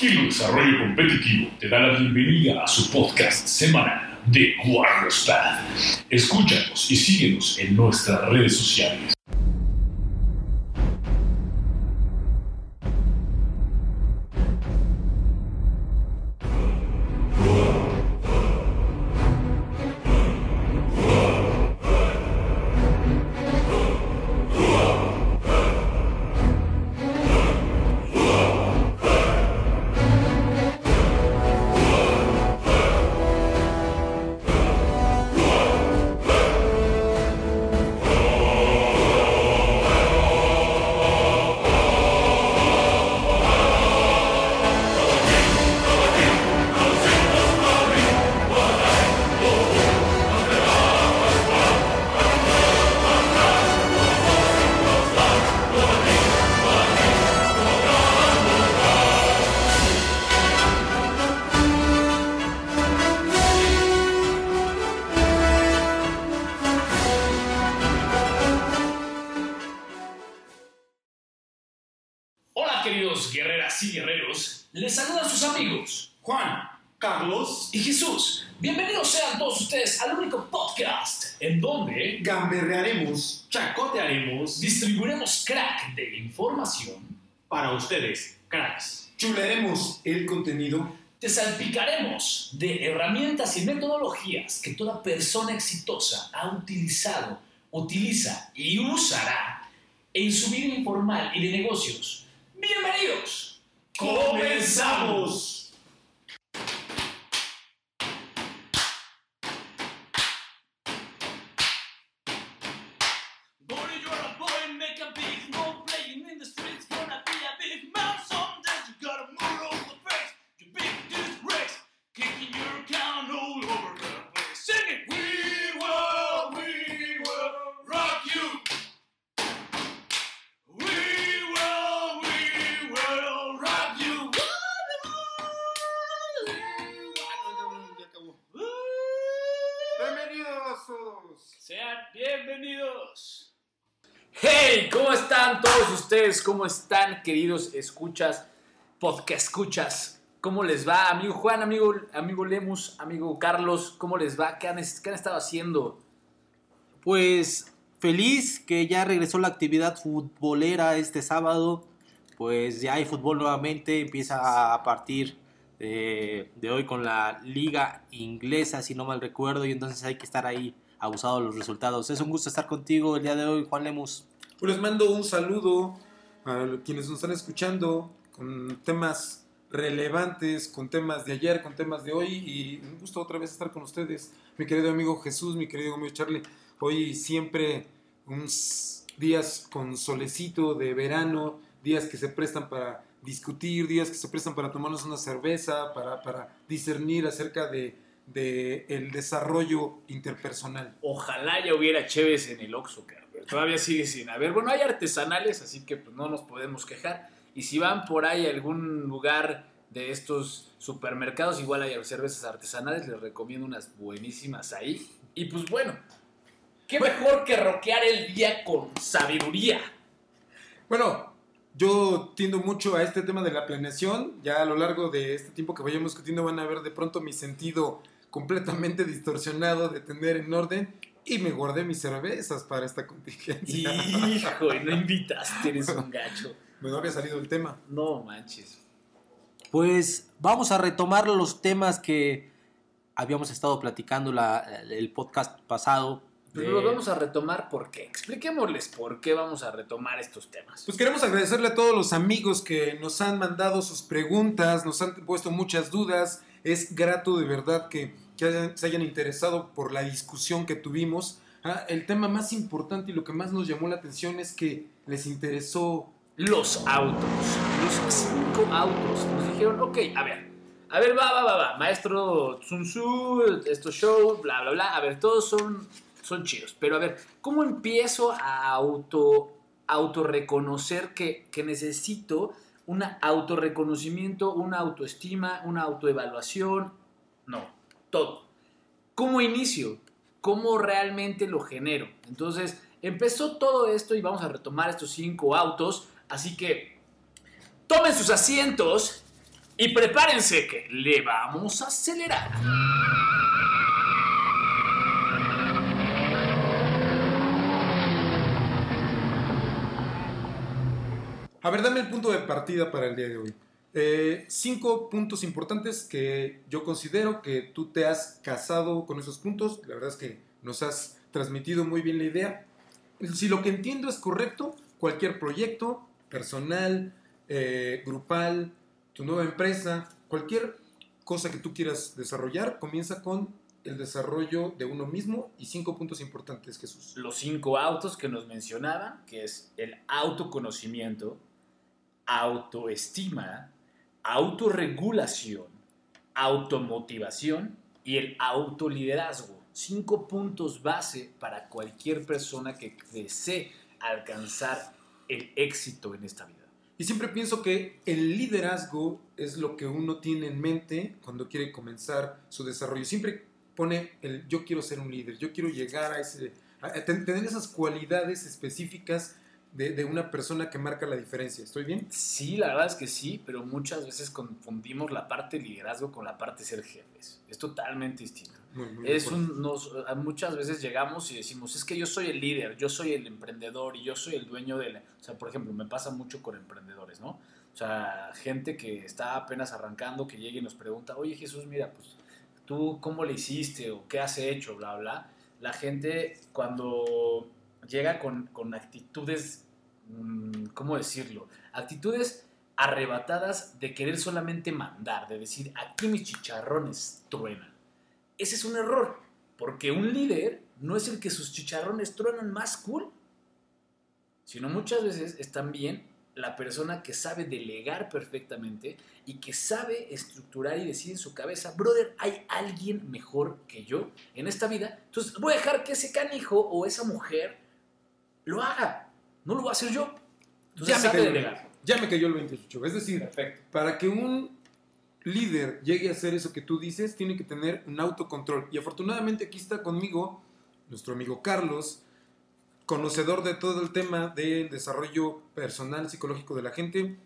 Giro Desarrollo Competitivo te da la bienvenida a su podcast semanal de Warriors Path. Escúchanos y síguenos en nuestras redes sociales. Carlos, y Jesús. Bienvenidos sean todos ustedes al único podcast en donde gamberrearemos, chacotearemos distribuiremos crack de información, para ustedes, cracks. chularemos el contenido te salpicaremos de herramientas y metodologías que toda persona exitosa ha utilizado, utiliza y usará en su vida informal y de negocios. Bienvenidos. ¡Comenzamos! ¿Cómo están, queridos escuchas, podcast escuchas? ¿Cómo les va, amigo Juan, amigo, amigo Lemus, amigo Carlos? ¿Cómo les va? ¿Qué han, qué han estado haciendo? Pues feliz que ya regresó la actividad futbolera este sábado. Pues ya hay fútbol nuevamente, empieza a partir de, de hoy con la liga inglesa, si no mal recuerdo, y entonces hay que estar ahí abusado de los resultados. Es un gusto estar contigo el día de hoy, Juan Lemus. Pues les mando un saludo a quienes nos están escuchando con temas relevantes, con temas de ayer, con temas de hoy y un gusto otra vez estar con ustedes. Mi querido amigo Jesús, mi querido amigo Charlie, hoy siempre unos días con solecito de verano, días que se prestan para discutir, días que se prestan para tomarnos una cerveza, para, para discernir acerca de, el desarrollo interpersonal. Ojalá ya hubiera Cheves en el Oxxo, cabrón, pero todavía sigue sin haber. Bueno, hay artesanales, así que pues, no nos podemos quejar. Y si van por ahí a algún lugar de estos supermercados, igual hay cervezas artesanales, les recomiendo unas buenísimas ahí. Y pues bueno, qué mejor que roquear el día con sabiduría. Bueno, yo tiendo mucho a este tema de la planeación. Ya a lo largo de este tiempo que vayamos discutiendo van a ver de pronto mi sentido completamente distorsionado de tener en orden. Y me guardé mis cervezas para esta contingencia. Hijo, y no invitaste, eres un gacho. Me no había salido el tema. No manches. Pues vamos a retomar los temas que habíamos estado platicando la, el podcast pasado. Pero de- vamos a retomar por qué. Expliquémosles por qué vamos a retomar estos temas. Pues queremos agradecerle a todos los amigos que nos han mandado sus preguntas, nos han puesto muchas dudas. Es grato de verdad que, que se hayan interesado por la discusión que tuvimos. Ah, el tema más importante y lo que más nos llamó la atención es que les interesó Los autos. Los cinco autos. Nos dijeron, ok, a ver. A ver, va, va, va, va. Maestro Sun Tzu, estos shows, bla, bla, bla. A ver, todos son, son chidos. Pero a ver, ¿cómo empiezo a auto, autorreconocer que, que necesito un autorreconocimiento, una autoestima, una autoevaluación? No, todo. ¿Cómo inicio? ¿Cómo realmente lo genero? Entonces, empezó todo esto y vamos a retomar estos cinco autos. Así que tomen sus asientos Y prepárense que le vamos a acelerar. A ver, dame el punto de partida para el día de hoy. Eh, cinco puntos importantes que yo considero que tú te has casado con esos puntos. La verdad es que nos has transmitido muy bien la idea. Si lo que entiendo es correcto, cualquier proyecto personal, eh, grupal, tu nueva empresa, cualquier cosa que tú quieras desarrollar, comienza con el desarrollo de uno mismo y cinco puntos importantes, Jesús. Los cinco autos que nos mencionaban, que es el autoconocimiento, autoestima, autorregulación, automotivación y el autoliderazgo. Cinco puntos base para cualquier persona que desee alcanzar el éxito en esta vida. Y siempre pienso que el liderazgo es lo que uno tiene en mente cuando quiere comenzar su desarrollo. Siempre pone el yo quiero ser un líder, yo quiero llegar a ese, a ten- tener esas cualidades específicas de, de una persona que marca la diferencia. ¿Estoy bien? Sí, la verdad es que sí, pero muchas veces confundimos la parte de liderazgo con la parte de ser jefes. Es totalmente distinto. Muy, muy de Es un, nos- muchas veces llegamos y decimos, es que yo soy el líder, yo soy el emprendedor y yo soy el dueño de la... O sea, por ejemplo, me pasa mucho con emprendedores, ¿no? O sea, gente que está apenas arrancando, que llega y nos pregunta, oye Jesús, mira, pues tú cómo le hiciste o qué has hecho, bla, bla. La gente cuando llega con, con actitudes, mm, ¿cómo decirlo? Actitudes arrebatadas de querer solamente mandar, de decir, aquí mis chicharrones truenan. Ese es un error, porque un líder no es el que sus chicharrones truenan más cool, sino muchas veces es también la persona que sabe delegar perfectamente y que sabe estructurar y decir en su cabeza, brother, hay alguien mejor que yo en esta vida, entonces voy a dejar que ese canijo o esa mujer lo haga, no lo voy a hacer yo. Entonces Ya me, cayó, delegar. ya me cayó el 28. Es decir, Perfecto. para que un líder llegue a hacer eso que tú dices, tiene que tener un autocontrol. Y afortunadamente aquí está conmigo nuestro amigo Carlos, conocedor de todo el tema del desarrollo personal, psicológico de la gente.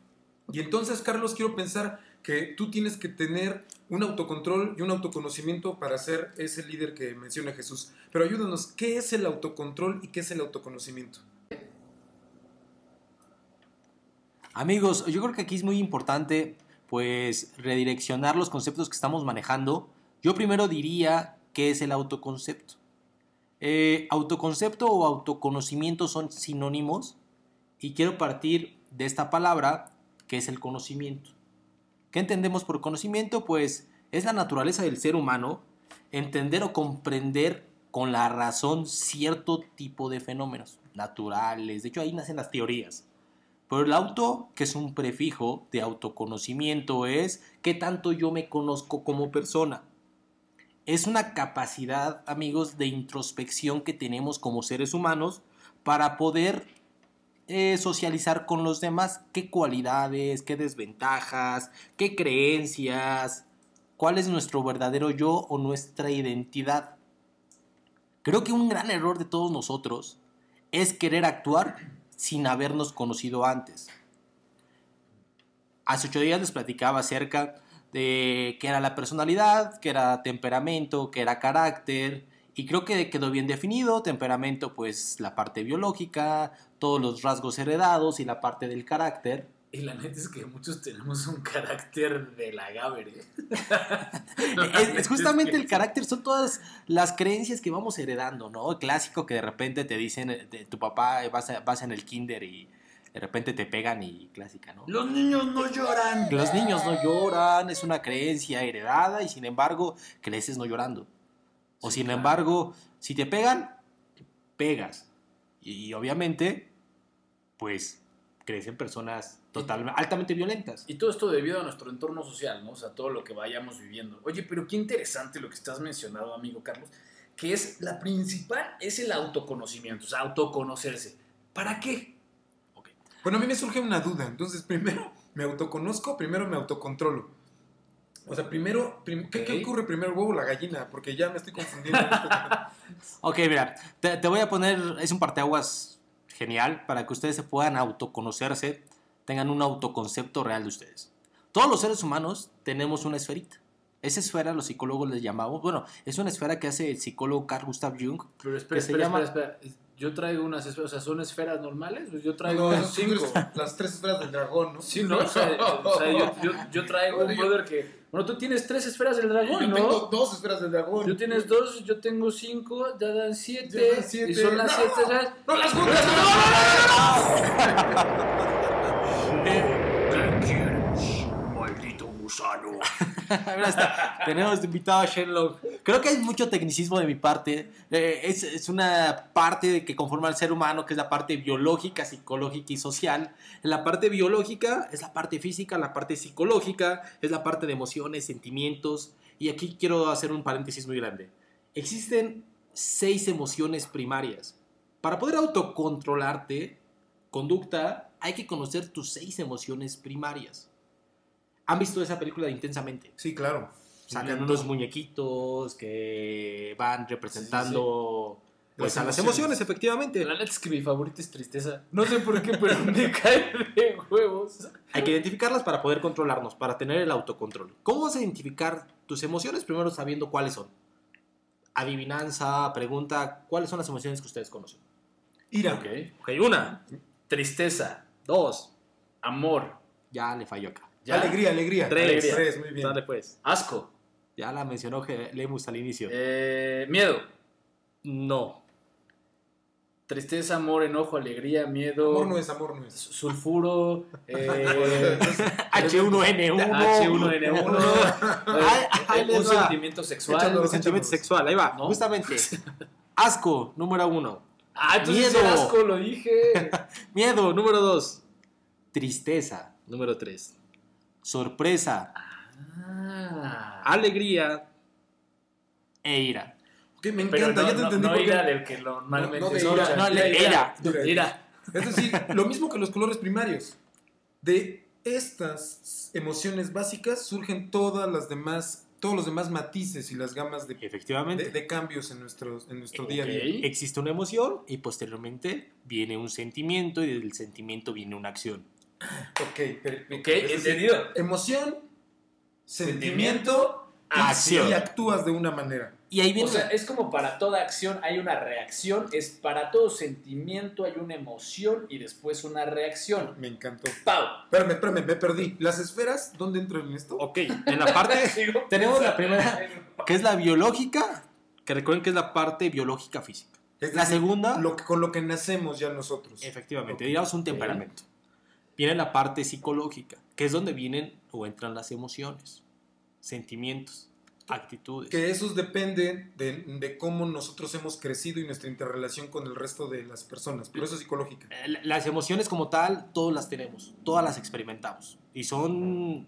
Y entonces, Carlos, quiero pensar que tú tienes que tener un autocontrol y un autoconocimiento para ser ese líder que menciona Jesús. Pero ayúdanos, ¿qué es el autocontrol y qué es el autoconocimiento? Amigos, yo creo que aquí es muy importante pues redireccionar los conceptos que estamos manejando. Yo primero diría qué es el autoconcepto. Eh, autoconcepto o autoconocimiento son sinónimos y quiero partir de esta palabra que es el conocimiento. ¿Qué entendemos por conocimiento? Pues es la naturaleza del ser humano entender o comprender con la razón cierto tipo de fenómenos naturales. De hecho, ahí nacen las teorías. Pero el auto, que es un prefijo de autoconocimiento, es qué tanto yo me conozco como persona. Es una capacidad, amigos, de introspección que tenemos como seres humanos para poder eh, socializar con los demás qué cualidades, qué desventajas, qué creencias, cuál es nuestro verdadero yo o nuestra identidad. Creo que un gran error de todos nosotros es querer actuar sin habernos conocido antes. Hace ocho días les platicaba acerca de qué era la personalidad, qué era temperamento, qué era carácter, y creo que quedó bien definido. Temperamento, pues la parte biológica, todos los rasgos heredados y la parte del carácter. Y la neta es que muchos tenemos un carácter de la Gaber, ¿eh? es, es justamente el carácter, son todas las creencias que vamos heredando, ¿no? El clásico que de repente te dicen, eh, de tu papá, vas, a- vas en el kinder y de repente te pegan y clásica, ¿no? Los niños no lloran. Los niños no lloran, es una creencia heredada y sin embargo creces no llorando. O Sí, sin claro. embargo, si te pegan, pegas. Y, obviamente, pues crecen personas totalmente, altamente violentas. Y todo esto debido a nuestro entorno social, ¿no? O sea, todo lo que vayamos viviendo. Oye, pero qué interesante lo que estás mencionando, amigo Carlos, que es la principal, es el autoconocimiento, o sea, autoconocerse. ¿Para qué? Bueno, a mí me surge una duda. Entonces, primero me autoconozco, primero me autocontrolo. O sea, primero, prim- ¿qué, ocurre primero, el huevo o la gallina? Porque ya me estoy confundiendo. Ok, mira, te, te voy a poner, es un parteaguas genial para que ustedes se puedan autoconocerse, tengan un autoconcepto real de ustedes. Todos los seres humanos tenemos una esferita. Esa esfera los psicólogos les llamamos, bueno, es una esfera que hace el psicólogo Carl Gustav Jung. Pero espera, que se espera, llama- espera, espera. Yo traigo unas esferas, o sea, ¿son esferas normales? Pues yo traigo No, cinco. las tres esferas del dragón, ¿no? Sí, ¿no? O sea, o sea, yo, yo, yo traigo un brother que... Bueno, tú tienes tres esferas del dragón, Yo ¿no? tengo dos esferas del dragón. Tú tienes dos, yo tengo cinco, ya dan siete. Ya dan siete. Y son las ¡No! siete, ¿sabes? ¡No las juntas! Maldito gusano. Tenemos invitado a Sherlock. Creo que hay mucho tecnicismo de mi parte. Eh, es, es una parte que conforma al ser humano, que es la parte biológica, psicológica y social. La parte biológica es la parte física, la parte psicológica es la parte de emociones, sentimientos. Y aquí quiero hacer un paréntesis muy grande. Existen seis emociones primarias. Para poder autocontrolarte, conducta, hay que conocer tus seis emociones primarias. ¿Han visto esa película de Intensamente? Sí, claro. Sacan unos muñequiquitos que van representando pues, Las a las emociones. efectivamente. La neta es que mi favorita es tristeza. No sé por qué, pero me cae de huevos. Hay que identificarlas para poder controlarnos, para tener el autocontrol. ¿Cómo vas a identificar tus emociones? Primero sabiendo cuáles son. Adivinanza, pregunta, ¿cuáles son las emociones que ustedes conocen? Ira. Ok. Ok, una, Tristeza, dos, amor, ya le falló acá. ¿Ya? Alegría, alegría. Tres. Tres, muy bien. Dale pues. asco, Ya la mencionó Lemus al inicio. eh, miedo, No. tristeza, amor, enojo, alegría, miedo, Amor no es, amor no es. sulfuro, eh, H1N1. H1N1, Ay, ay, eh, un sentimiento sexual. Échalo. El sentimiento sexual, ahí va. ¿No? Justamente. Asco, número uno. Ah, entonces Miedo. asco lo dije. Miedo, número dos. Tristeza, número tres. Sorpresa, Ah. alegría e ira. Ok, me encanta, no, ya te no, entendí no ira del que normalmente No, no ira, escucha. no, le- ira. ira. Ira. Es decir, lo mismo que los colores primarios. De estas emociones básicas surgen todas las demás, todos los demás matices y las gamas de, Efectivamente. de- de cambios en, nuestros, en nuestro día a día. Existe una emoción y posteriormente viene un sentimiento y del sentimiento viene una acción. Ok, entendido. Emoción, sentimiento, Acción. y actúas de una manera. Y ahí O viene... sea, es como para toda acción hay una reacción, es para todo sentimiento hay una emoción y después una reacción. Me encantó. ¡Pau! Espérame, espérame, me perdí. ¿Las esferas dónde entran en esto? ok, en la parte... tenemos la primera, que es la biológica, que recuerden que es la parte biológica física. Es La decir, segunda... Lo que, con lo que nacemos ya nosotros. Efectivamente, Ok. digamos un temperamento. Viene la parte psicológica, que es donde vienen o entran las emociones, sentimientos, actitudes. Que esos dependen de, de cómo nosotros hemos crecido y nuestra interrelación con el resto de las personas. Por eso es psicológica. Eh, Las emociones como tal, todas las tenemos, todas las experimentamos. Y son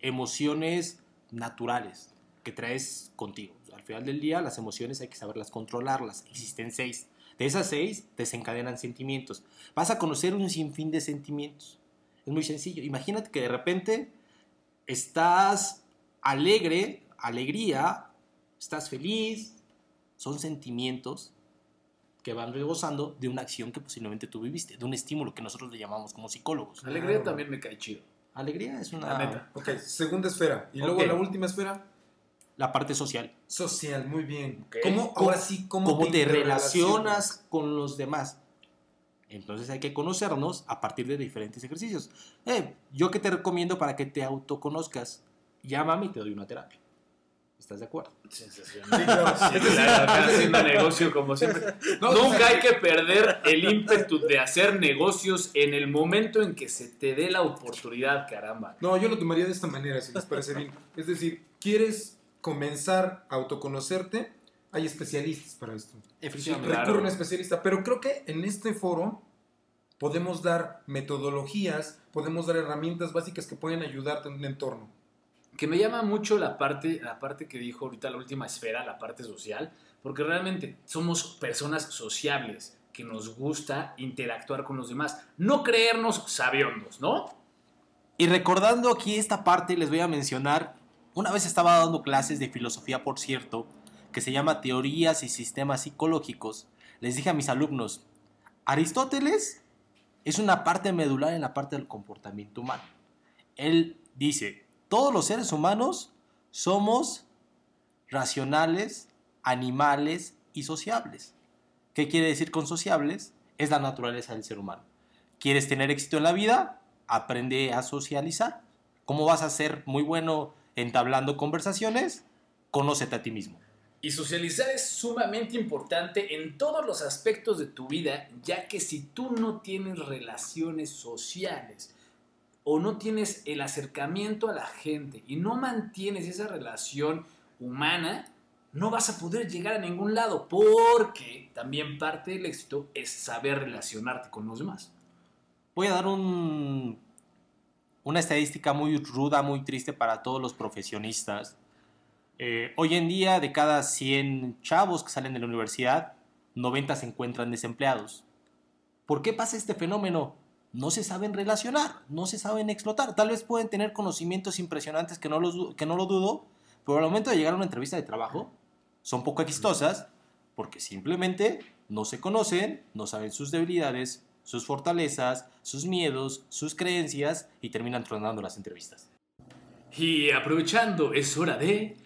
emociones naturales que traes contigo. Al final del día, las emociones hay que saberlas controlarlas. Existen seis. De esas seis desencadenan sentimientos. Vas a conocer un sinfín de sentimientos. Es muy sencillo. Imagínate que de repente estás alegre, alegría, estás feliz. Son sentimientos que van rebosando de una acción que posiblemente tú viviste, de un estímulo que nosotros le llamamos como psicólogos. Alegría también me cae chido. Alegría es una La neta. Ok, segunda esfera. Y luego Ok. la última esfera, la parte social. social. Muy bien. Ok. ¿Cómo, ¿Cómo- ahora sí, cómo, cómo te interrelacionas? relacionas con los demás. Entonces hay que conocernos a partir de diferentes ejercicios. Eh, yo que te recomiendo para que te autoconozcas, llámame y te doy una terapia. ¿Estás de acuerdo? Sensacional. Sí, claro. Sí, claro, haciendo negocio como siempre. No, Nunca hay que perder el ímpetu de hacer negocios en el momento en que se te dé la oportunidad, caramba. No, yo lo tomaría de esta manera, si les parece bien. Es decir, ¿quieres comenzar a autoconocerte? Hay especialistas para esto. Efectivamente. Claro. A un especialista. Pero creo que en este foro podemos dar metodologías, podemos dar herramientas básicas que pueden ayudarte en un entorno. Que me llama mucho la parte, la parte que dijo ahorita la última esfera, la parte social, porque realmente somos personas sociables, que nos gusta interactuar con los demás, no creernos sabiondos, ¿no? Y recordando aquí esta parte, les voy a mencionar, una vez estaba dando clases de filosofía, por cierto, que se llama Teorías y Sistemas Psicológicos. Les dije a mis alumnos, Aristóteles es una parte medular en la parte del comportamiento humano. Él dice, todos los seres humanos somos racionales, animales y sociables. ¿Qué quiere decir con sociables? Es la naturaleza del ser humano. ¿Quieres tener éxito en la vida? Aprende a socializar. ¿Cómo vas a ser muy bueno entablando conversaciones? Conócete a ti mismo. Y socializar es sumamente importante en todos los aspectos de tu vida, ya que si tú no tienes relaciones sociales o no tienes el acercamiento a la gente y no mantienes esa relación humana, no vas a poder llegar a ningún lado, porque también parte del éxito es saber relacionarte con los demás. Voy a dar un, una estadística muy ruda, muy triste para todos los profesionistas. Eh, hoy en día, de cada 100 chavos que salen de la universidad, 90 se encuentran desempleados. ¿Por qué pasa este fenómeno? No se saben relacionar, no se saben explotar. Tal vez pueden tener conocimientos impresionantes que no, los que no lo dudo, pero al momento de llegar a una entrevista de trabajo, son poco exitosas porque simplemente no se conocen, no saben sus debilidades, sus fortalezas, sus miedos, sus creencias y terminan tronando las entrevistas. Y aprovechando, es hora de...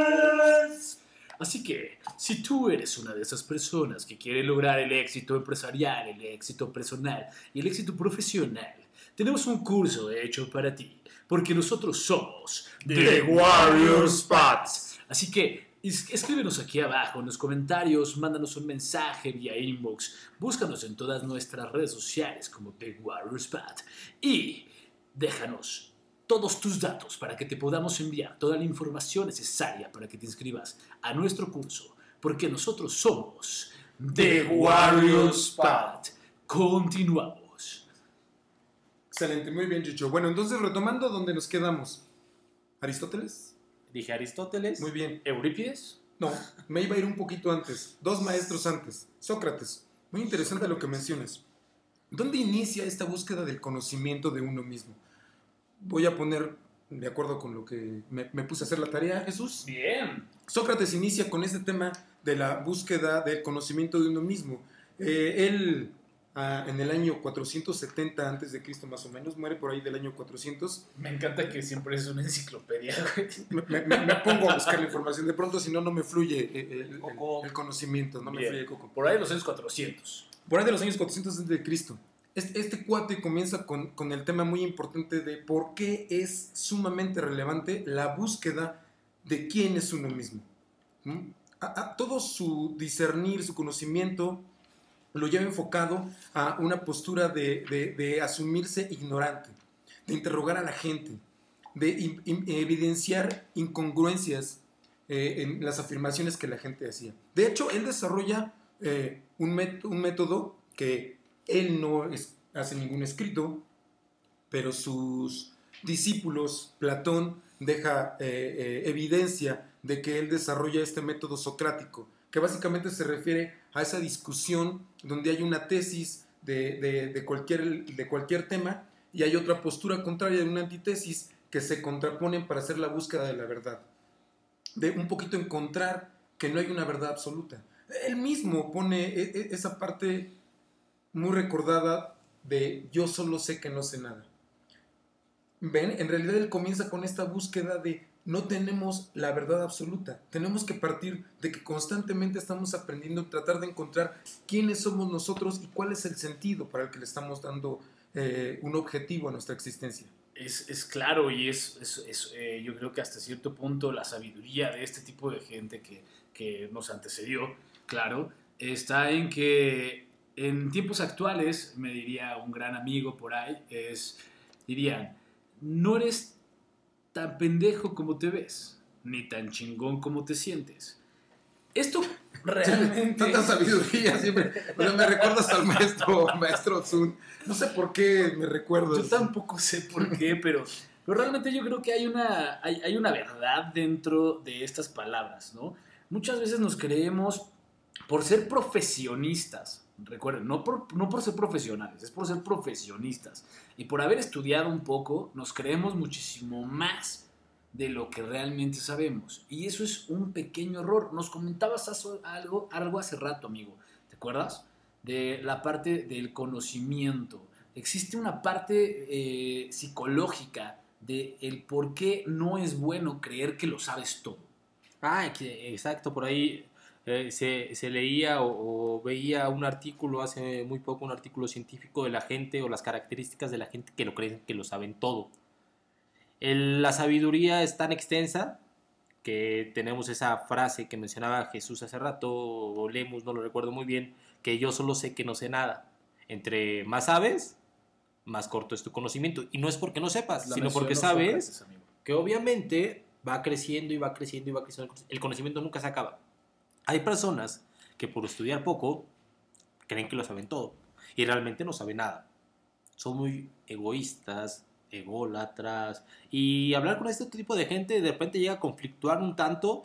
¡Comerciales! Así que, si tú eres una de esas personas que quiere lograr el éxito empresarial, el éxito personal y el éxito profesional, tenemos un curso hecho para ti, porque nosotros somos The Warrior Spots. Así que es- escríbenos aquí abajo en los comentarios, mándanos un mensaje vía inbox, búscanos en todas nuestras redes sociales como The Warrior Spot y déjanos todos tus datos para que te podamos enviar toda la información necesaria para que te inscribas a nuestro curso, porque nosotros somos The Warrior Spot. Continuamos. Excelente, muy bien, Chicho. Bueno, entonces retomando donde nos quedamos. ¿Aristóteles? Dije Aristóteles. Muy bien. ¿Eurípides? No, me iba a ir un poquito antes. Dos maestros antes. Sócrates. Muy interesante lo que mencionas. ¿Dónde inicia esta búsqueda del conocimiento de uno mismo? Voy a poner, de acuerdo con lo que me, me puse a hacer la tarea, Jesús. Bien. Sócrates inicia con este tema de la búsqueda del conocimiento de uno mismo. Eh, él, ah, en el año 470 antes de Cristo más o menos, muere por ahí del año 400. Me encanta que siempre es una enciclopedia. Me, me- me pongo a buscar la información. De pronto, si no, no me fluye el, el- conocimiento, no me fluye el coco. Por ahí de los años 400. Por ahí de los años 400 antes de Cristo. Este, este cuate comienza con, con el tema muy importante de por qué es sumamente relevante la búsqueda de quién es uno mismo. ¿Mm? A- a todo su discernir, su conocimiento, lo lleva enfocado a una postura de, de- de asumirse ignorante, de interrogar a la gente, de in- in- evidenciar incongruencias eh, en las afirmaciones que la gente hacía. De hecho, él desarrolla eh, un, met- un método que él no es- hace ningún escrito, pero sus discípulos, Platón, deja eh, eh, evidencia de que él desarrolla este método socrático, que básicamente se refiere a esa discusión donde hay una tesis de, de- cualquier, de cualquier tema y hay otra postura contraria de una antítesis que se contraponen para hacer la búsqueda de la verdad. De un poquito encontrar que no hay una verdad absoluta. Él mismo pone e- e- esa parte muy recordada de yo solo sé que no sé nada. Ven, en realidad él comienza con esta búsqueda de no tenemos la verdad absoluta. Tenemos que partir de que constantemente estamos aprendiendo, tratar de encontrar quiénes somos nosotros y cuál es el sentido para el que le estamos dando eh, un objetivo a nuestra existencia. Es, es claro y es, es- es, eh, yo creo que hasta cierto punto la sabiduría de este tipo de gente que, que nos antecedió, claro, está en que en tiempos actuales, me diría un gran amigo por ahí, es, dirían, no eres tan pendejo como te ves, ni tan chingón como te sientes. Esto realmente... Tanta sabiduría siempre. O sea, me recuerdas al maestro, maestro Zun. No sé por qué me recuerdas. Yo tampoco sé por qué, pero, pero realmente yo creo que hay una, hay, hay una verdad dentro de estas palabras, ¿no? Muchas veces nos creemos por ser profesionistas, recuerden, no por, no por ser profesionales, es por ser profesionistas. Y por haber estudiado un poco, nos creemos muchísimo más de lo que realmente sabemos. Y eso es un pequeño error. Nos comentabas algo, algo hace rato, amigo. ¿Te acuerdas? De la parte del conocimiento, existe una parte eh, psicológica de el por qué no es bueno creer que lo sabes todo. Ah, exacto, por ahí eh, se, se leía o, o veía un artículo hace muy poco, un artículo científico de la gente o las características de la gente que lo creen que lo saben todo. El- la sabiduría es tan extensa que tenemos esa frase que mencionaba Jesús hace rato, o Lemus, no lo recuerdo muy bien, que yo solo sé que no sé nada. Entre más sabes, más corto es tu conocimiento. Y no es porque no sepas, La sino porque sabes Sócrates, que obviamente va creciendo y va creciendo y va creciendo. El conocimiento nunca se acaba. Hay personas que por estudiar poco creen que lo saben todo y realmente no saben nada. Son muy egoístas, ególatras y hablar con este tipo de gente de repente llega a conflictuar un tanto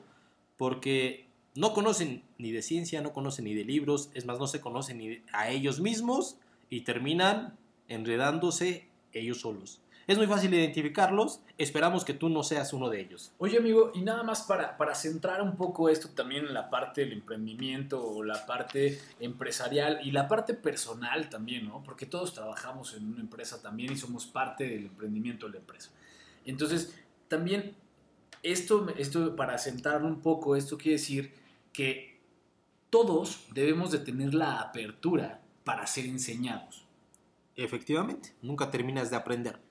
porque no conocen ni de ciencia, no conocen ni de libros, es más, no se conocen ni a ellos mismos y terminan enredándose ellos solos. Es muy fácil identificarlos, esperamos que tú no seas uno de ellos. Oye, amigo, y nada más para, para centrar un poco esto también en la parte del emprendimiento o la parte empresarial y la parte personal también, ¿no? Porque todos trabajamos en una empresa también y somos parte del emprendimiento de la empresa. Entonces, también esto, esto para centrarlo un poco, esto quiere decir que todos debemos de tener la apertura para ser enseñados. Efectivamente, nunca terminas de aprender.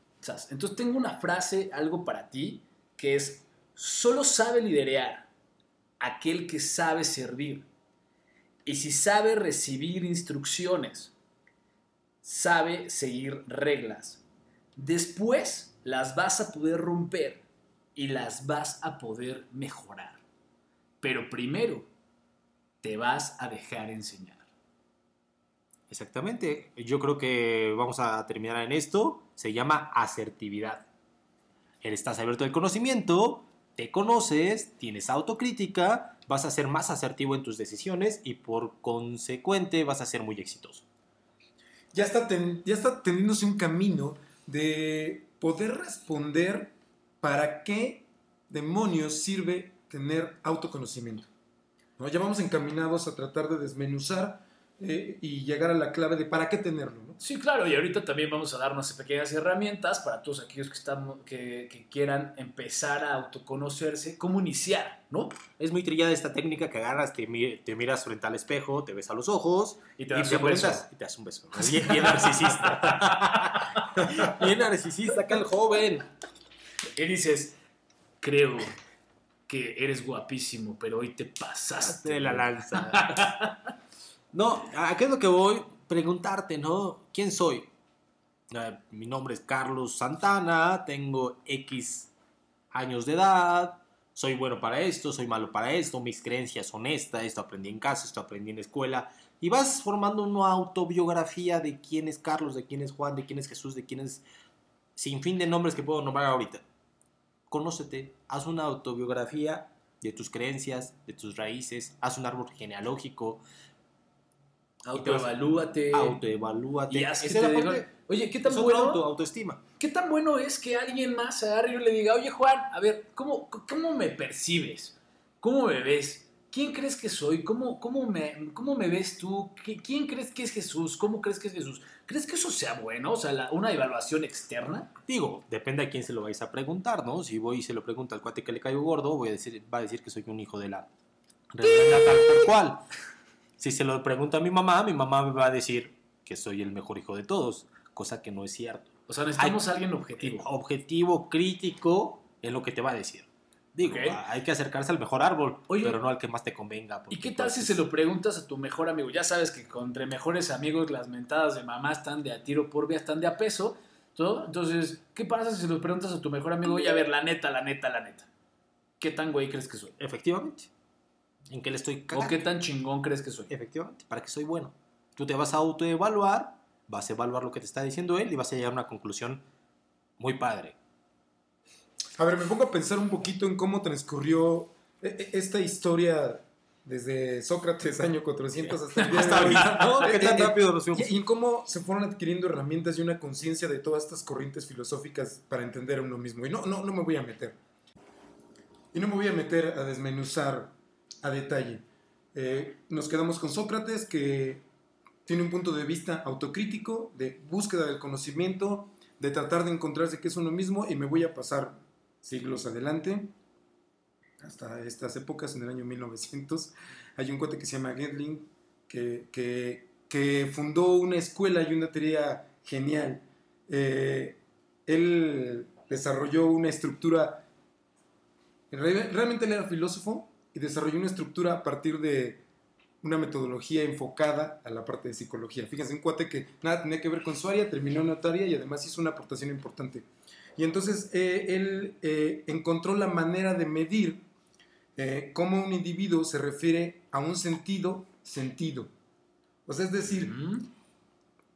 Entonces tengo una frase, algo para ti, que es, solo sabe liderear aquel que sabe servir. Y si sabe recibir instrucciones, sabe seguir reglas. Después las vas a poder romper y las vas a poder mejorar. Pero primero te vas a dejar enseñar. Exactamente, yo creo que vamos a terminar en esto. Se llama asertividad. Estás abierto al conocimiento, te conoces, tienes autocrítica, vas a ser más asertivo en tus decisiones y por consecuente vas a ser muy exitoso. ya está, ten- ya está teniéndose un camino de poder responder para qué demonios sirve tener autoconocimiento. ¿no? Ya vamos encaminados a tratar de desmenuzar eh, y llegar a la clave de para qué tenerlo. ¿no? Sí, claro, y ahorita también vamos a dar unas pequeñas herramientas para todos aquellos que, están, que, que quieran empezar a autoconocerse, cómo iniciar, ¿no? Es muy trillada esta técnica que agarras, te, mi- te miras frente al espejo, te ves a los ojos Y te das un beso. y te das un beso. ¿no? Bien, bien narcisista. bien narcisista acá el joven. Y dices, creo que eres guapísimo, pero hoy te pasaste. de la lanza. no, ¿a qué es lo que voy? Preguntarte, ¿no? ¿Quién soy? Eh, mi nombre es Carlos Santana, tengo X años de edad, soy bueno para esto, soy malo para esto, mis creencias son estas, esto aprendí en casa, esto aprendí en la escuela. Y vas formando una autobiografía de quién es Carlos, de quién es Juan, de quién es Jesús, de quién es... Sin fin de nombres que puedo nombrar ahorita. Conócete, haz una autobiografía de tus creencias, de tus raíces, haz un árbol genealógico, Autoevalúate. autoevalúate. Y haz que te digan, Oye, ¿qué tan es bueno? auto- autoestima. ¿Qué tan bueno es que alguien más agarre y le diga, oye Juan, a ver, ¿cómo, cómo me percibes? ¿Cómo me ves? ¿Quién crees que soy? ¿Cómo, cómo, me, cómo me ves tú? ¿Qui- ¿Quién crees que es Jesús? ¿Cómo crees que es Jesús? ¿Crees que eso sea bueno? O sea, la- una evaluación externa. Digo, depende a quién se lo vais a preguntar, ¿no? Si voy y se lo pregunto al cuate que le caigo gordo, voy a decir, va a decir que soy un hijo de la reverenda tal por cual. Si se lo pregunto a mi mamá, mi mamá me va a decir que soy el mejor hijo de todos, cosa que no es cierto. O sea, necesitamos a alguien objetivo. Objetivo, crítico, es lo que te va a decir. Digo, Ok. hay que acercarse al mejor árbol, Oye, pero no al que más te convenga. ¿Y qué tal pues, si es- se lo preguntas a tu mejor amigo? Ya sabes que entre mejores amigos las mentadas de mamá están de a tiro por vía, están de a peso. ¿todo? Entonces, ¿qué pasa si se lo preguntas a tu mejor amigo? Oye, a ver, la neta, la neta, la neta. ¿Qué tan güey crees que soy? Efectivamente. ¿En qué le estoy ¿O cagando? qué tan chingón crees que soy? Efectivamente, para que soy bueno. Tú te vas a autoevaluar, vas a evaluar lo que te está diciendo él y vas a llegar a una conclusión muy padre. A ver, me pongo a pensar un poquito en cómo transcurrió e- e- esta historia desde Sócrates, año 400, hasta el día de hoy. ¿no? ¿Qué tan Eh, eh, rápido? Y, y en cómo se fueron adquiriendo herramientas y una conciencia de todas estas corrientes filosóficas para entender a uno mismo. Y no, no, no me voy a meter. Y no me voy a meter a desmenuzar a detalle. Eh, nos quedamos con Sócrates que tiene un punto de vista autocrítico, de búsqueda del conocimiento, de tratar de encontrarse qué es uno mismo y me voy a pasar siglos adelante, hasta estas épocas, en el año 1900. Hay un cuate que se llama Gendling que, que, que fundó una escuela y una teoría genial. Eh, él desarrolló una estructura, re- realmente él era filósofo y desarrolló una estructura a partir de una metodología enfocada a la parte de psicología. Fíjense, un cuate que nada tenía que ver con su área, terminó en notaria y además hizo una aportación importante. Y entonces eh, él eh, encontró la manera de medir eh, cómo un individuo se refiere a un sentido sentido. O sea, es decir, Mm.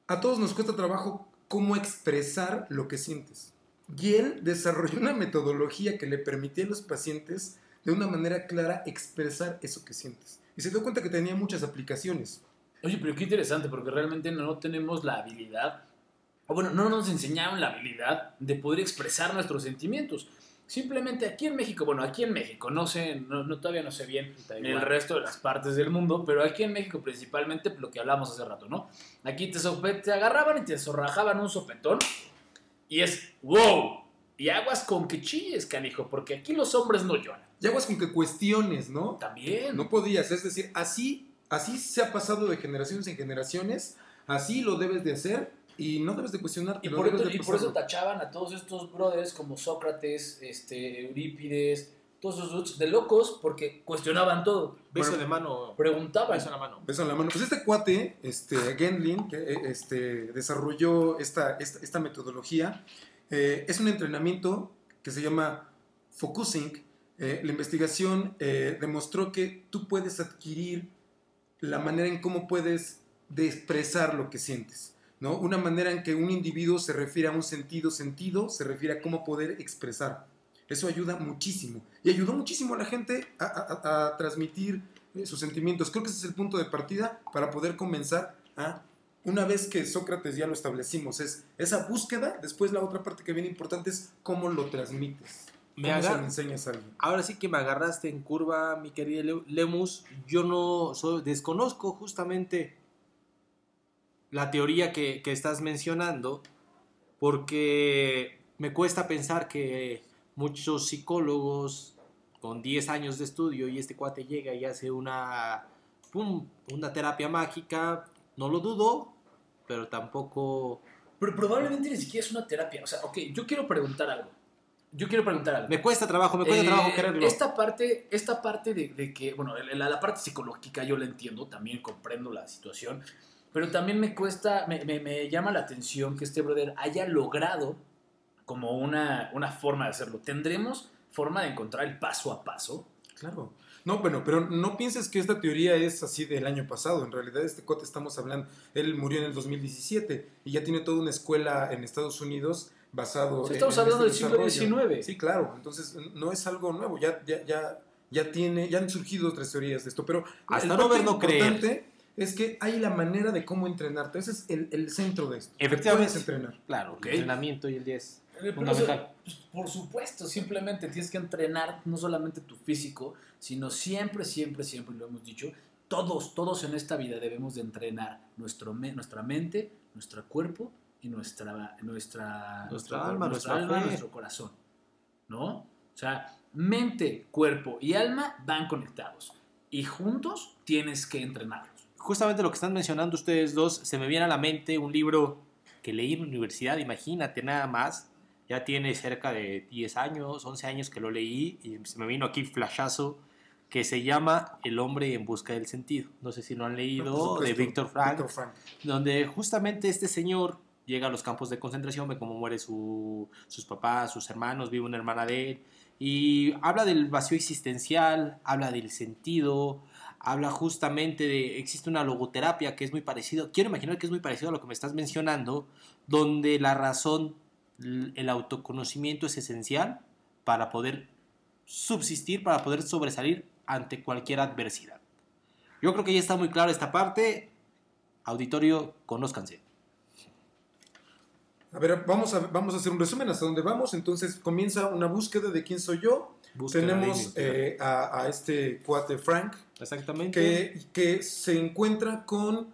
a todos nos cuesta trabajo cómo expresar lo que sientes. Y él desarrolló una metodología que le permitía a los pacientes de una manera clara expresar eso que sientes. Y se dio cuenta que tenía muchas aplicaciones. Oye, pero qué interesante, porque realmente no tenemos la habilidad, o bueno, no nos enseñaron la habilidad de poder expresar nuestros sentimientos. Simplemente aquí en México, bueno, aquí en México, no sé, no, no- todavía no sé bien en el resto de las partes del mundo, pero aquí en México principalmente lo que hablamos hace rato, ¿no? Aquí te, sope- te agarraban y te zorrajaban un sopetón y es wow. Y aguas con que chilles, canijo, porque aquí los hombres no lloran. Y aguas con que cuestiones, ¿no? También. No podías, es decir, así, así se ha pasado de generaciones en generaciones, así lo debes de hacer y no debes de cuestionar. Y lo por, debes esto- de y por eso tachaban a todos estos brothers como Sócrates, este, Eurípides, todos esos dudes de locos porque cuestionaban todo. Beso Bueno, de mano. Preguntaban. Beso en la mano. Beso en la mano. Pues este cuate, este, Gendlin, que eh, este, desarrolló esta, esta, esta metodología, eh, es un entrenamiento que se llama Focusing. Eh, la investigación eh, demostró que tú puedes adquirir la manera en cómo puedes de expresar lo que sientes. ¿no? Una manera en que un individuo se refiere a un sentido, sentido, se refiere a cómo poder expresar. Eso ayuda muchísimo. Y ayudó muchísimo a la gente a, a- transmitir eh, sus sentimientos. Creo que ese es el punto de partida para poder comenzar a, una vez que Sócrates ya lo establecimos, es esa búsqueda, después la otra parte que viene importante es cómo lo transmites. Me ¿Cómo se enseñas a alguien? Ahora sí que me agarraste en curva, mi querida Le- Lemus. Yo no soy, desconozco justamente la teoría que, que estás mencionando, porque me cuesta pensar que muchos psicólogos con 10 años de estudio y este cuate llega y hace una, pum, una terapia mágica, no lo dudo, pero tampoco... Pero probablemente ni siquiera es una terapia. O sea, ok, yo quiero preguntar algo. Yo quiero preguntar algo. Me cuesta trabajo, me cuesta Eh, trabajo quererlo. Esta parte, esta parte de, de que, bueno, la, la parte psicológica yo la entiendo, también comprendo la situación, pero también me cuesta, me, me- me llama la atención que este brother haya logrado como una, una forma de hacerlo. ¿Tendremos forma de encontrar el paso a paso? Claro. No, bueno, pero no pienses que esta teoría es así del año pasado. En realidad, este cuate estamos hablando, él murió en el 2017 y ya tiene toda una escuela en Estados Unidos basado estamos en hablando este del siglo. XIX. Sí, claro. Entonces, no es algo nuevo. Ya, ya, ya, ya tiene, ya han surgido otras teorías de esto. Pero Hasta el no ver, no creer. importante es que hay la manera de cómo entrenarte. Ese es el, el centro de esto. Efectivamente. Puedes entrenar. Claro, Ok. el entrenamiento y el 10. Eh, pero Fundamental. eso, pues, por supuesto, simplemente tienes que entrenar no solamente tu físico, sino siempre, siempre, siempre, lo hemos dicho, todos, todos en esta vida debemos de entrenar nuestro, nuestra mente, nuestro cuerpo y nuestra, nuestra, Nuestra nuestro- alma, nuestra alma, nuestro corazón. ¿No? O sea, mente, cuerpo y alma van conectados. Y juntos tienes que entrenarlos. Justamente lo que están mencionando ustedes dos, se me viene a la mente un libro que leí en la universidad, imagínate nada más. Ya tiene cerca de 10 años, 11 años que lo leí y se me vino aquí flashazo que se llama El hombre en busca del sentido. No sé si lo han leído, supuesto, de Víctor Frank, Frank. donde justamente este señor llega a los campos de concentración, ve cómo muere su- sus papás, sus hermanos, vive una hermana de él, y habla del vacío existencial, habla del sentido, habla justamente de, existe una logoterapia que es muy parecido, quiero imaginar que es muy parecido a lo que me estás mencionando, donde la razón, el autoconocimiento es esencial para poder subsistir, para poder sobresalir ante cualquier adversidad. Yo creo que ya está muy claro esta parte. Auditorio, conózcanse. A ver, vamos a, vamos a hacer un resumen hasta dónde vamos. Entonces comienza una búsqueda de quién soy yo. Búsqueda Tenemos eh, a, a este cuate Frank Exactamente. que, que se encuentra con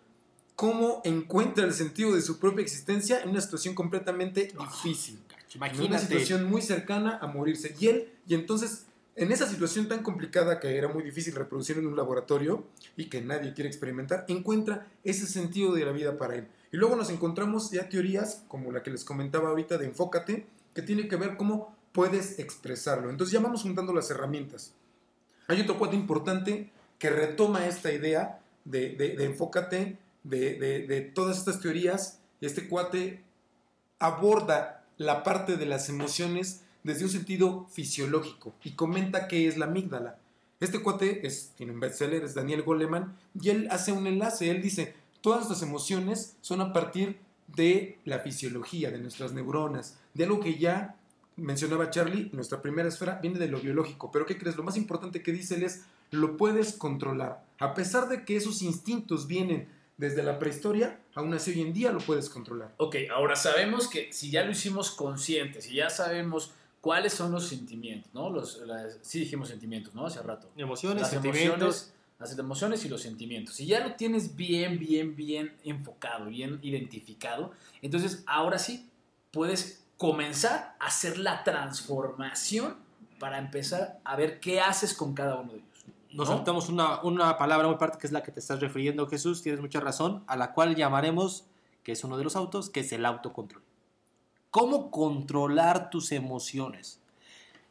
cómo encuentra el sentido de su propia existencia en una situación completamente difícil. En una Imagínate. situación muy cercana a morirse. Y él, y entonces, en esa situación tan complicada que era muy difícil reproducir en un laboratorio y que nadie quiere experimentar, encuentra ese sentido de la vida para él. Y luego nos encontramos ya teorías como la que les comentaba ahorita de Enfócate, que tiene que ver cómo puedes expresarlo. Entonces ya vamos juntando las herramientas. Hay otro cuate importante que retoma esta idea de, de- de Enfócate, de- de todas estas teorías. Este cuate aborda la parte de las emociones desde un sentido fisiológico y comenta qué es la amígdala. Este cuate es, tiene un bestseller, es Daniel Goleman, y él hace un enlace, él dice, todas las emociones son a partir de la fisiología, de nuestras neuronas, de algo que ya mencionaba Charlie, nuestra primera esfera viene de lo biológico, pero ¿qué crees? Lo más importante que dice él es, lo puedes controlar. A pesar de que esos instintos vienen desde la prehistoria, aún así hoy en día lo puedes controlar. Ok, ahora sabemos que si ya lo hicimos consciente, si ya sabemos cuáles son los sentimientos, ¿no? Los, las- sí dijimos sentimientos, ¿no? Hace rato. Emociones, las sentimientos. emociones, las emociones y los sentimientos. Si ya lo tienes bien, bien, bien enfocado, bien identificado, entonces ahora sí puedes comenzar a hacer la transformación para empezar a ver qué haces con cada uno de ellos. Nos ¿no? saltamos una, una palabra muy parte que es la que te estás refiriendo, Jesús, tienes mucha razón, a la cual llamaremos, que es uno de los autos, que es el autocontrol. ¿Cómo controlar tus emociones?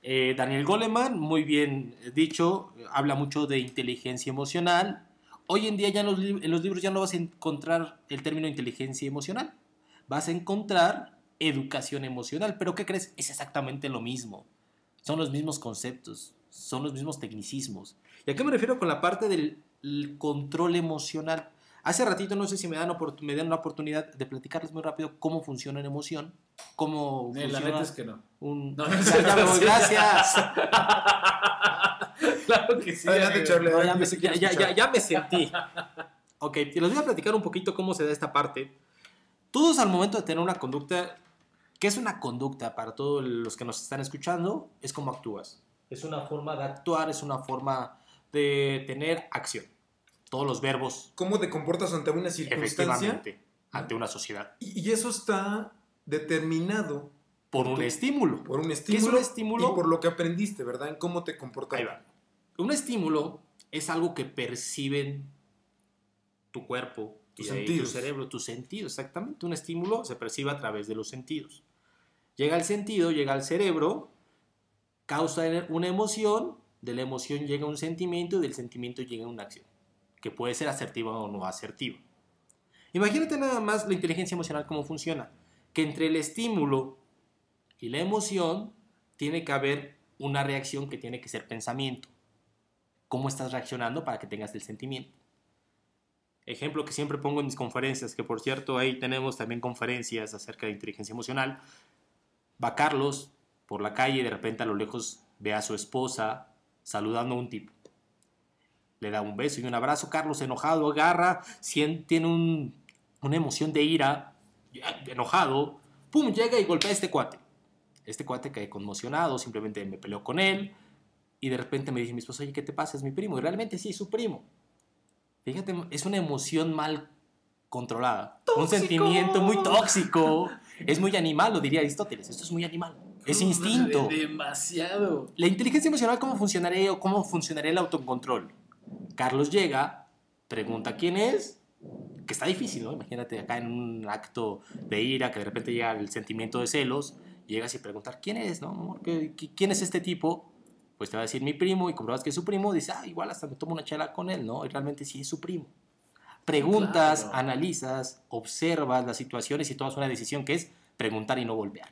Eh, Daniel Goleman, muy bien dicho, habla mucho de inteligencia emocional. Hoy en día ya en los, en los libros ya no vas a encontrar el término inteligencia emocional, vas a encontrar educación emocional, pero ¿qué crees? Es exactamente lo mismo. Son los mismos conceptos, son los mismos tecnicismos. ¿Y a qué me refiero con la parte del el control emocional? Hace ratito no sé si me dan, me dan una oportunidad de platicarles muy rápido cómo funciona una emoción, cómo Eh, la funciona neta es que no. un... No, no sé. ya me voy, gracias. claro que sí. Adelante. Charlie. No, ya, ya- ya- ya- ya me sentí. Ok, y les voy a platicar un poquito cómo se da esta parte. Todos al momento de tener una conducta, ¿qué es una conducta para todos los que nos están escuchando? Es cómo actúas. Es una forma de actuar, es una forma de tener acción. Todos los verbos, ¿Cómo te comportas ante una circunstancia? efectivamente, ante una sociedad. Y, y eso está determinado Por un Tú- estímulo. por un es estímulo, un estímulo? y por lo que aprendiste, ¿verdad? En cómo te comportas. Ahí va. Un estímulo es algo que perciben tu cuerpo, Tus sentidos. tu cerebro, tus sentidos, exactamente. Un estímulo se percibe a través de los sentidos. Llega al sentido, llega al cerebro, causa una emoción, de la emoción llega un sentimiento y del sentimiento llega una acción, que puede ser asertiva o no asertiva. Imagínate nada más la inteligencia emocional cómo funciona, que entre el estímulo y la emoción tiene que haber una reacción que tiene que ser pensamiento. ¿Cómo estás reaccionando para que tengas el sentimiento? Ejemplo que siempre pongo en mis conferencias, que por cierto ahí tenemos también conferencias acerca de inteligencia emocional. Va Carlos por la calle y de repente a lo lejos ve a su esposa saludando a un tipo. Le da un beso y un abrazo. Carlos enojado agarra, tiene un- una emoción de ira, enojado, pum, llega y golpea a este cuate. Este cuate cae conmocionado, simplemente me peleó con él y de repente me dice mi esposa, oye, ¿qué te pasa? Es mi primo. Y realmente sí, es su primo. Fíjate, es una emoción mal controlada. Un sentimiento muy tóxico. Es muy animal, lo diría Aristóteles. Esto es muy animal. Es instinto. Demasiado. La inteligencia emocional, ¿cómo funcionaría o cómo funcionaría el autocontrol? Carlos llega, pregunta quién es, que está difícil, ¿no? Imagínate acá en un acto de ira, que de repente llega el sentimiento de celos, llegas y preguntar quién es, ¿no? ¿Quién es este tipo? Pues te va a decir mi primo y compruebas que es su primo, dices, ah, igual hasta me tomo una chela con él, ¿no? Y realmente sí es su primo. Preguntas, Claro. analizas, observas las situaciones y tomas una decisión que es preguntar y no volver.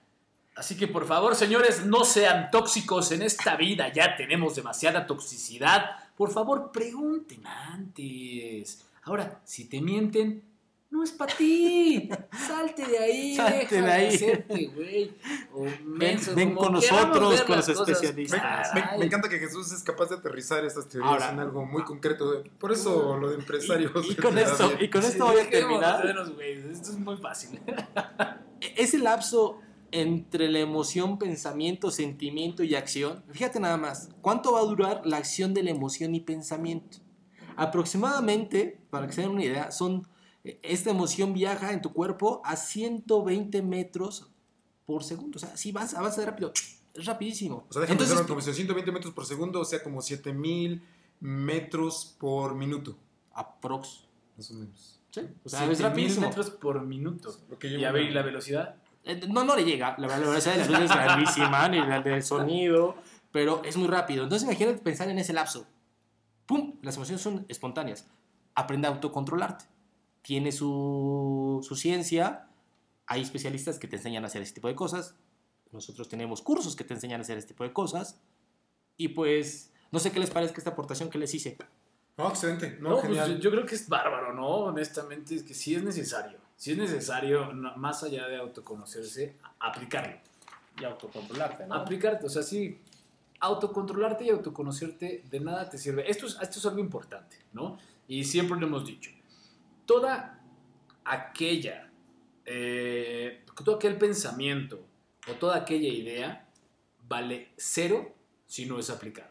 Así que por favor, señores, no sean tóxicos en esta vida. Ya tenemos demasiada toxicidad. Por favor, pregunten antes. Ahora, si te mienten, no es para ti. Salte de ahí. Salte de ahí. hacerte, güey. O menso, ven con nosotros, con los cosas. especialistas. Me, encanta que Jesús es capaz de aterrizar estas teorías Ahora- en algo muy concreto. Por eso lo de empresarios. Y, y con esto, y con Sí, esto voy a terminar. Esto es muy fácil. Ese lapso entre la emoción, pensamiento, sentimiento y acción, fíjate nada más, ¿cuánto va a durar la acción de la emoción y pensamiento? Aproximadamente, para que se den una idea, son eh, esta emoción viaja en tu cuerpo a 120 metros por segundo. O sea, si vas, avanza rápido, es rapidísimo. O sea, déjame Entonces, hacer una conversión. 120 metros por segundo, o sea, como 7000 metros por minuto, aprox. más o menos. Sí, o sea, Siete es mil rapidísimo. metros por minuto. Lo que Y a ver, una- ¿y la velocidad? Eh, No, no le llega. La, velocidad de la luz es grandísima, ni la del sonido, pero es muy rápido. Entonces imagínate pensar en ese lapso. ¡Pum! Las emociones son espontáneas. Aprende a autocontrolarte. Tiene su, su ciencia. Hay especialistas que te enseñan a hacer este tipo de cosas. Nosotros tenemos cursos que te enseñan a hacer este tipo de cosas. Y pues, no sé qué les parezca esta aportación que les hice. No, excelente. No, No, pues yo, yo creo que es bárbaro, ¿no? Honestamente, es que sí es necesario. Sí es necesario, no- más allá de autoconocerse, aplicarlo. Y autocontrolarte, Aplicarte, o sea, sí, autocontrolarte y autoconocerte de nada te sirve. Esto es, esto es algo importante, ¿no? Y siempre lo hemos dicho. Toda aquella, eh, todo aquel pensamiento o toda aquella idea vale cero si no es aplicada.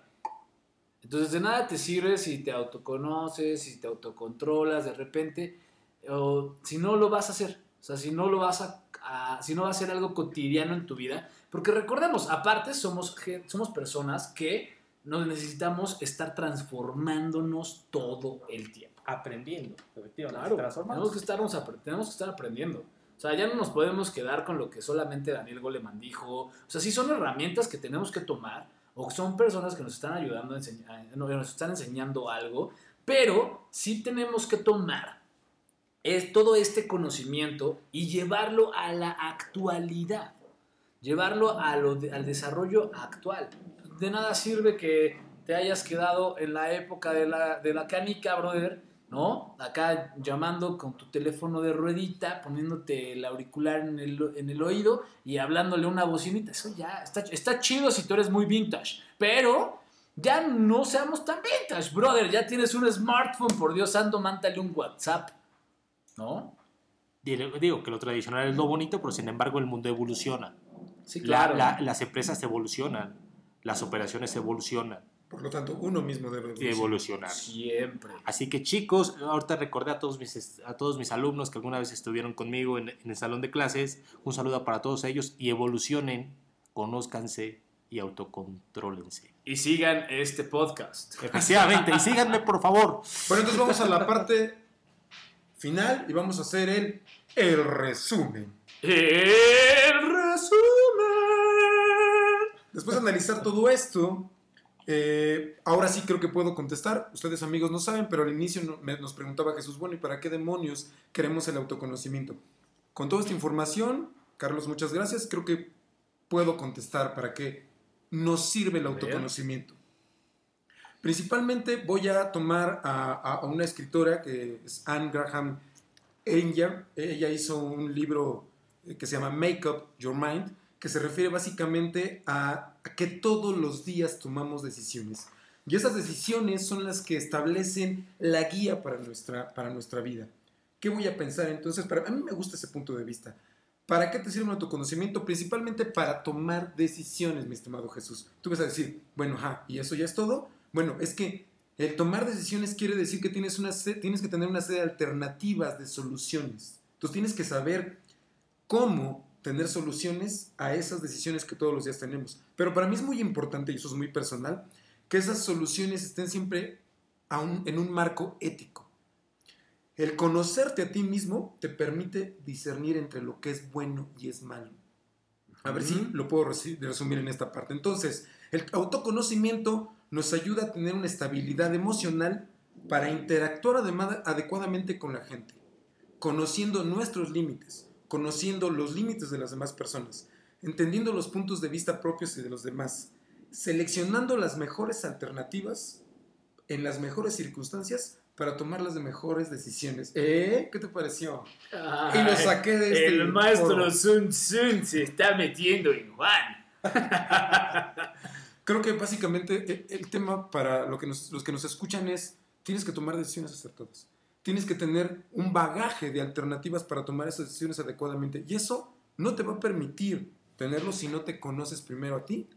Entonces de nada te sirve si te autoconoces, si te autocontrolas de repente, o si no lo vas a hacer. O sea, si no lo vas a, a- si no va a ser algo cotidiano en tu vida. Porque recordemos, aparte somos, somos personas que nos necesitamos estar transformándonos todo el tiempo. Aprendiendo, efectivamente. Claro, tenemos que, estarnos tenemos que estar aprendiendo. O sea, ya no nos podemos quedar con lo que solamente Daniel Goleman dijo. O sea, sí son herramientas que tenemos que tomar o son personas que nos están ayudando a enseñar, nos están enseñando algo, pero sí tenemos que tomar es todo este conocimiento y llevarlo a la actualidad, llevarlo al desarrollo actual. De nada sirve que te hayas quedado en la época de la, de la canica, brother, ¿no? Acá llamando con tu teléfono de ruedita, poniéndote el auricular en el, en el oído y hablándole una bocinita. Eso ya está, está chido si tú eres muy vintage, pero ya no seamos tan vintage, brother. Ya tienes un smartphone, por Dios santo, mántale un WhatsApp, ¿no? Digo que lo tradicional es lo bonito, pero sin embargo el mundo evoluciona. Sí, La- claro. la- las empresas evolucionan, las operaciones evolucionan, Por lo tanto, uno mismo debe evolucionar. evolucionar. Siempre. Así que chicos, ahorita recordé a todos mis, a todos mis alumnos que alguna vez estuvieron conmigo en, en el salón de clases. Un saludo para todos ellos y evolucionen, conózcanse y autocontrólense. Y sigan este podcast. Efectivamente, y síganme por favor. Bueno, entonces vamos a la parte final y vamos a hacer el, el resumen. El resumen. Después de analizar todo esto, eh, ahora sí creo que puedo contestar. Ustedes amigos no saben, pero al inicio no- me- nos preguntaba Jesús, bueno, ¿y para qué demonios queremos el autoconocimiento? Con toda esta información, Carlos, muchas gracias. Creo que puedo contestar para qué nos sirve el autoconocimiento. Principalmente voy a tomar a, a- a una escritora que es Anne Graham Enger. Ella hizo un libro eh, que se llama Make Up Your Mind, que se refiere básicamente a, a que todos los días tomamos decisiones. Y esas decisiones son las que establecen la guía para nuestra, para nuestra vida. ¿Qué voy a pensar entonces? Para, a mí me gusta ese punto de vista. ¿Para qué te sirve un autoconocimiento? Principalmente para tomar decisiones, mi estimado Jesús. Tú vas a decir, bueno, ajá, ¿y eso ya es todo? Bueno, es que el tomar decisiones quiere decir que tienes, una tienes que tener una serie de alternativas, de soluciones. Entonces tienes que saber cómo tener soluciones a esas decisiones que todos los días tenemos. Pero para mí es muy importante, y eso es muy personal, que esas soluciones estén siempre a un- en un marco ético. El conocerte a ti mismo te permite discernir entre lo que es bueno y es malo. A ver si lo puedo resumir en esta parte. Entonces, el autoconocimiento nos ayuda a tener una estabilidad emocional para interactuar adecuadamente con la gente, conociendo nuestros límites, conociendo los límites de las demás personas, entendiendo los puntos de vista propios y de los demás, seleccionando las mejores alternativas en las mejores circunstancias para tomar las mejores decisiones. ¿Eh? ¿Qué te pareció? Y lo saqué de este El maestro. Sun Tsun se está metiendo en Juan. Creo que básicamente el, el tema para lo que nos- los que nos escuchan es, tienes que tomar decisiones acertadas. Tienes que tener un bagaje de alternativas para tomar esas decisiones adecuadamente. Y eso no te va a permitir tenerlo si no te conoces primero a ti,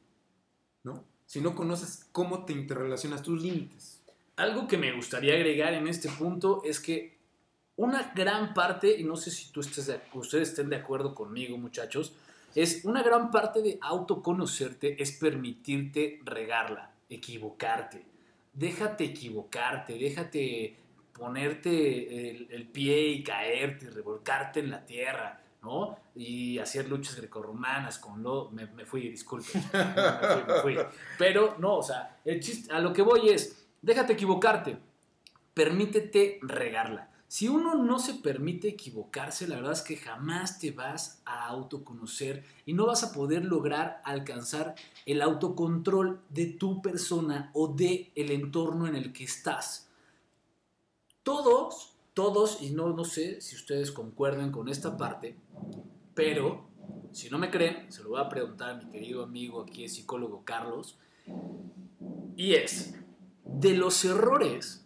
¿no? Si no conoces cómo te interrelacionas tus límites. Algo que me gustaría agregar en este punto es que una gran parte, y no sé si tú estés de- ustedes estén de acuerdo conmigo, muchachos, es una gran parte de autoconocerte es permitirte regarla, equivocarte. Déjate equivocarte, déjate ponerte el, el pie y caerte, y revolcarte en la tierra, ¿no? Y hacer luchas grecorromanas con lo... Me, me fui, disculpen. Me fui, me fui. Pero no, o sea, el chiste, a lo que voy es, déjate equivocarte, permítete regarla. Si uno no se permite equivocarse, la verdad es que jamás te vas a autoconocer y no vas a poder lograr alcanzar el autocontrol de tu persona o de el entorno en el que estás. Todos, todos, y no, no sé si ustedes concuerden con esta parte, pero si no me creen, se lo voy a preguntar a mi querido amigo aquí, el psicólogo Carlos, y es, de los errores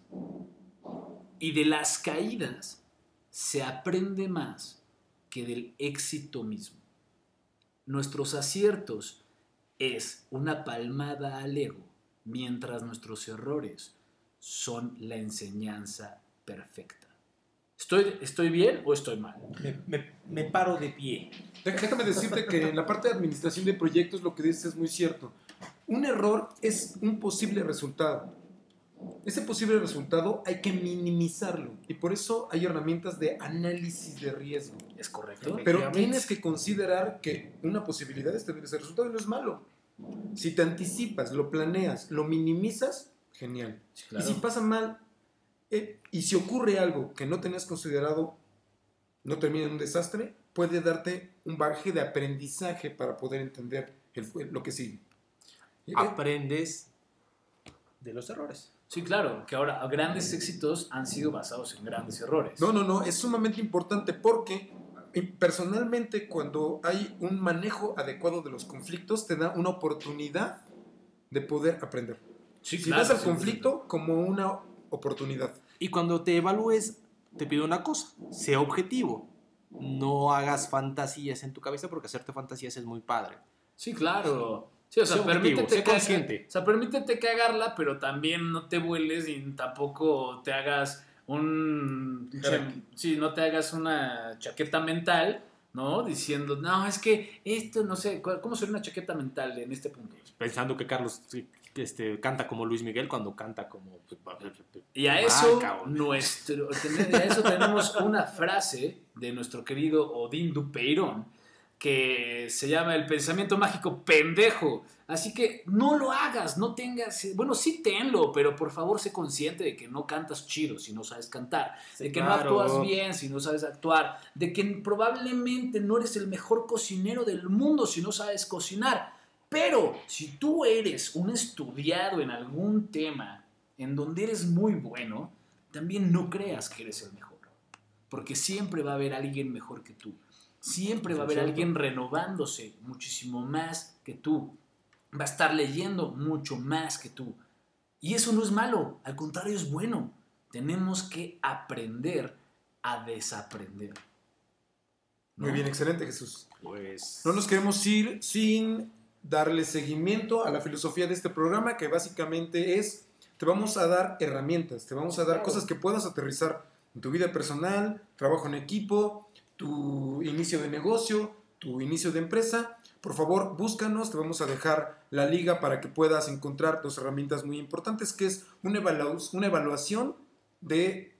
y de las caídas se aprende más que del éxito mismo. Nuestros aciertos es una palmada al ego, mientras nuestros errores son la enseñanza perfecta. ¿Estoy, ¿Estoy bien o estoy mal? Me, me- me paro de pie. Déjame decirte que en la parte de administración de proyectos lo que dices es muy cierto. Un error es un posible resultado. Ese posible resultado hay que minimizarlo y por eso hay herramientas de análisis de riesgo. ¿Es correcto? Pero tienes que considerar que una posibilidad es tener ese resultado y no es malo. Si te anticipas, lo planeas, lo minimizas, genial. Sí, claro. Y si pasa mal, eh, y si ocurre algo que no tenías considerado, no termina en un desastre, puede darte un bagaje de aprendizaje para poder entender el- lo que sigue. Eh, Aprendes de los errores. Sí, claro, que ahora grandes éxitos han sido basados en grandes errores. No, no, no, es sumamente importante porque eh, personalmente cuando hay un manejo adecuado de los conflictos te da una oportunidad de poder aprender. Sí, Si claro, ves al sí, conflicto como una oportunidad. Y cuando te evalúes, te pido una cosa, sea objetivo. No hagas fantasías en tu cabeza porque hacerte fantasías es muy padre. Sí, claro. Sí, o sea, objetivo, permítete, sé cagar- consciente. o sea, permítete cagarla, pero también no te vueles y tampoco te hagas un... Sí, no te hagas una chaqueta mental, ¿no? Diciendo, no, es que esto, no sé, ¿cu- ¿cómo sería una chaqueta mental en este punto? Pensando que Carlos este, canta como Luis Miguel cuando canta como... Y a eso, nuestro, a eso tenemos una frase de nuestro querido Odín Dupeirón que se llama el pensamiento mágico pendejo. Así que no lo hagas, no tengas, bueno, sí tenlo, pero por favor sé consciente de que no cantas chido si no sabes cantar, de que claro. no actúas bien si no sabes actuar, de que probablemente no eres el mejor cocinero del mundo si no sabes cocinar. Pero si tú eres un estudiado en algún tema en donde eres muy bueno, también no creas que eres el mejor. Porque siempre va a haber alguien mejor que tú. Siempre va a haber alguien renovándose muchísimo más que tú. Va a estar leyendo mucho más que tú. Y eso no es malo, al contrario es bueno. Tenemos que aprender a desaprender. Muy bien, excelente Jesús. Pues... No nos queremos ir sin darle seguimiento a la filosofía de este programa, que básicamente es, te vamos a dar herramientas, te vamos a dar cosas que puedas aterrizar en tu vida personal, trabajo en equipo, tu inicio de negocio, tu inicio de empresa. Por favor, búscanos, te vamos a dejar la liga para que puedas encontrar dos herramientas muy importantes, que es una, evalu- una evaluación de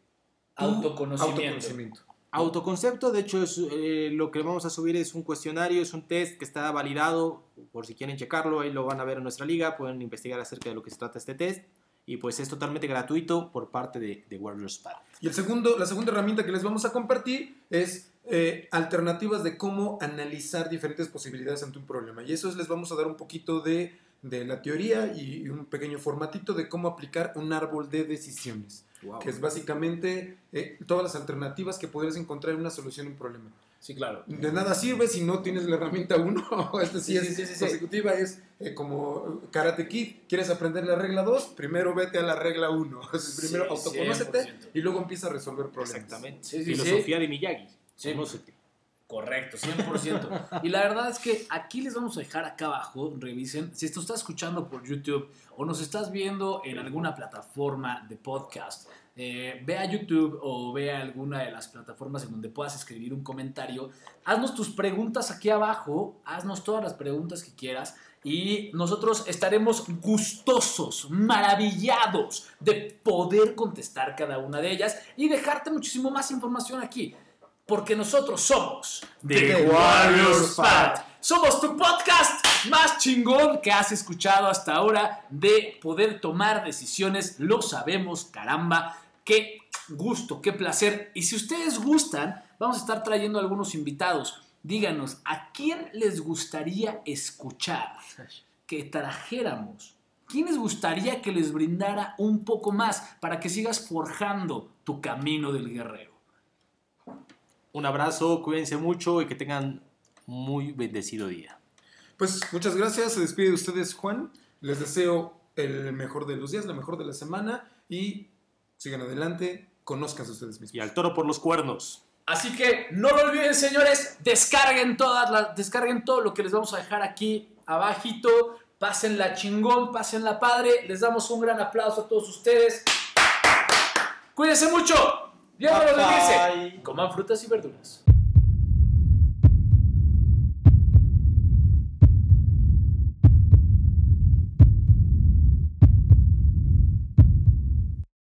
autoconocimiento. Autoconcepto, de hecho, eh, lo que vamos a subir es un cuestionario, es un test que está validado, por si quieren checarlo, ahí lo van a ver en nuestra liga, pueden investigar acerca de lo que se trata este test, y pues es totalmente gratuito por parte de, de Warriors Path. Y el segundo, la segunda herramienta que les vamos a compartir es eh, alternativas de cómo analizar diferentes posibilidades ante un problema. Y eso es, les vamos a dar un poquito de la teoría y un pequeño formatito de cómo aplicar un árbol de decisiones, que es básicamente eh, todas las alternativas que podrías encontrar en una solución a un problema. Sí, claro. De nada sirve si no tienes la herramienta 1, esta sí, Sí, es sí, sí, sí, sí. consecutiva, es eh, como Karate Kid, quieres aprender la regla 2, primero vete a la regla 1, primero Sí, autoconócete 100%. y luego empieza a resolver problemas. Exactamente. Sí, sí, Filosofía de Miyagi. Sí. Conócete. Correcto, 100%. Y la verdad es que aquí les vamos a dejar acá abajo, revisen, si esto estás escuchando por YouTube o nos estás viendo en alguna plataforma de podcast, eh, ve a YouTube o ve a alguna de las plataformas en donde puedas escribir un comentario. Haznos tus preguntas aquí abajo, haznos todas las preguntas que quieras y nosotros estaremos gustosos, maravillados de poder contestar cada una de ellas y dejarte muchísimo más información aquí. Porque nosotros somos The Warriors Path. Somos tu podcast más chingón que has escuchado hasta ahora de poder tomar decisiones. Lo sabemos, caramba. Qué gusto, qué placer. Y si ustedes gustan, vamos a estar trayendo algunos invitados. Díganos, ¿a quién les gustaría escuchar que trajéramos? ¿Quién les gustaría que les brindara un poco más para que sigas forjando tu camino del guerrero? Un abrazo, cuídense mucho y que tengan muy bendecido día. Pues muchas gracias. Se despide de ustedes, Juan. Les deseo el mejor de los días, la mejor de la semana y sigan adelante. Conozcan ustedes mismos. Y al toro por los cuernos. Así que no lo olviden, señores, descarguen todas las, descarguen todo lo que les vamos a dejar aquí abajito. Pasen la chingón, pasen la padre. Les damos un gran aplauso a todos ustedes. Cuídense mucho. Coman frutas y verduras.